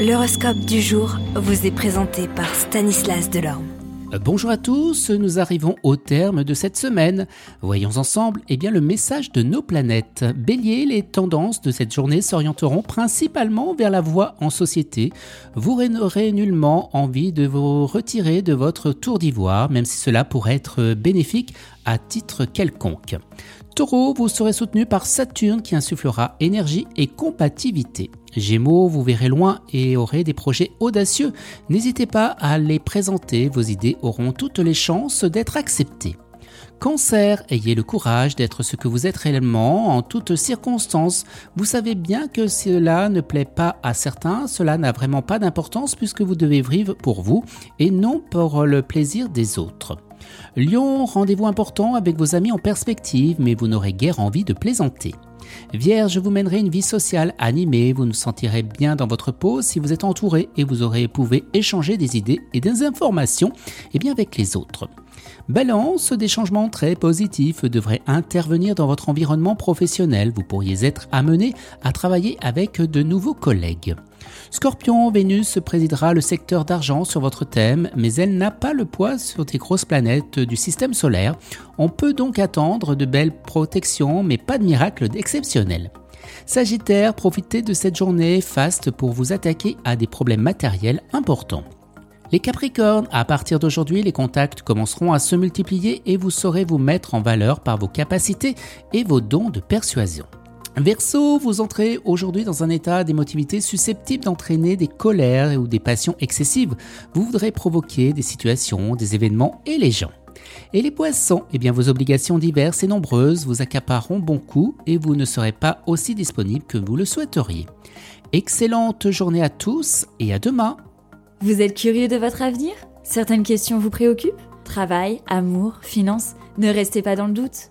L'horoscope du jour vous est présenté par Stanislas Delorme. Bonjour à tous, nous arrivons au terme de cette semaine. Voyons ensemble eh bien, le message de nos planètes. Bélier, les tendances de cette journée s'orienteront principalement vers la voie en société. Vous n'aurez nullement envie de vous retirer de votre tour d'ivoire, même si cela pourrait être bénéfique à titre quelconque. Taureau, vous serez soutenu par Saturne qui insufflera énergie et compatibilité. Gémeaux, vous verrez loin et aurez des projets audacieux. N'hésitez pas à les présenter, vos idées auront toutes les chances d'être acceptées. Cancer, ayez le courage d'être ce que vous êtes réellement en toutes circonstances. Vous savez bien que cela ne plaît pas à certains, cela n'a vraiment pas d'importance puisque vous devez vivre pour vous et non pour le plaisir des autres. Lion, rendez-vous important avec vos amis en perspective, mais vous n'aurez guère envie de plaisanter. Vierge, vous mènerez une vie sociale animée, vous nous sentirez bien dans votre peau si vous êtes entouré et vous aurez pouvez échanger des idées et des informations et bien avec les autres. Balance, des changements très positifs devraient intervenir dans votre environnement professionnel. Vous pourriez être amené à travailler avec de nouveaux collègues. Scorpion, Vénus présidera le secteur d'argent sur votre thème, mais elle n'a pas le poids sur des grosses planètes du système solaire. On peut donc attendre de belles protections, mais pas de miracle exceptionnel. Sagittaire, profitez de cette journée faste pour vous attaquer à des problèmes matériels importants. Les Capricornes, à partir d'aujourd'hui, les contacts commenceront à se multiplier et vous saurez vous mettre en valeur par vos capacités et vos dons de persuasion. Verseau, vous entrez aujourd'hui dans un état d'émotivité susceptible d'entraîner des colères ou des passions excessives. Vous voudrez provoquer des situations, des événements et les gens. Et les poissons, eh bien vos obligations diverses et nombreuses vous accapareront bon coup et vous ne serez pas aussi disponible que vous le souhaiteriez. Excellente journée à tous et à demain vous êtes curieux de votre avenir? Certaines questions vous préoccupent? Travail, amour, finances? Ne restez pas dans le doute.